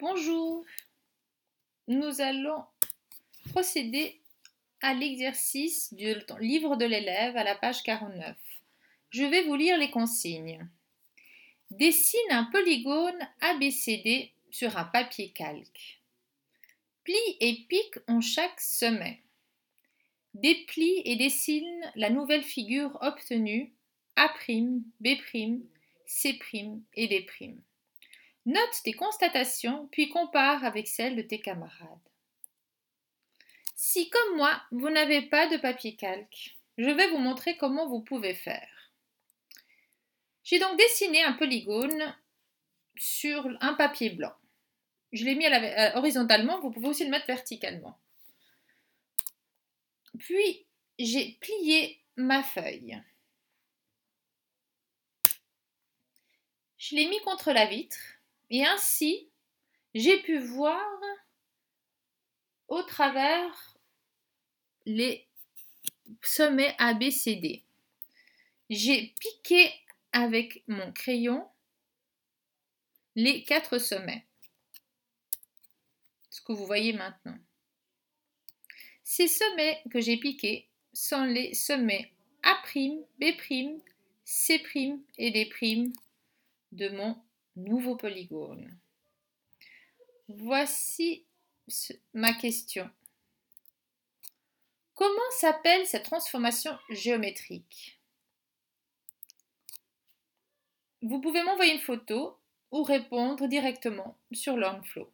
Bonjour. Nous allons procéder à l'exercice du livre de l'élève à la page 49. Je vais vous lire les consignes. Dessine un polygone ABCD sur un papier calque. Plie et pique en chaque sommet. Déplie et dessine la nouvelle figure obtenue A', B', C' et D'. Note tes constatations, puis compare avec celles de tes camarades. Si, comme moi, vous n'avez pas de papier calque, je vais vous montrer comment vous pouvez faire. J'ai donc dessiné un polygone sur un papier blanc. Je l'ai mis euh, horizontalement, vous pouvez aussi le mettre verticalement. Puis, j'ai plié ma feuille. Je l'ai mis contre la vitre et ainsi, j'ai pu voir au travers les sommets ABCD. J'ai piqué avec mon crayon les quatre sommets. Ce que vous voyez maintenant. Ces sommets que j'ai piqués sont les sommets A', B', C' et D' de mon nouveau polygone. Voici ma question. Comment s'appelle cette transformation géométrique? Vous pouvez m'envoyer une photo ou répondre directement sur LearnFlow.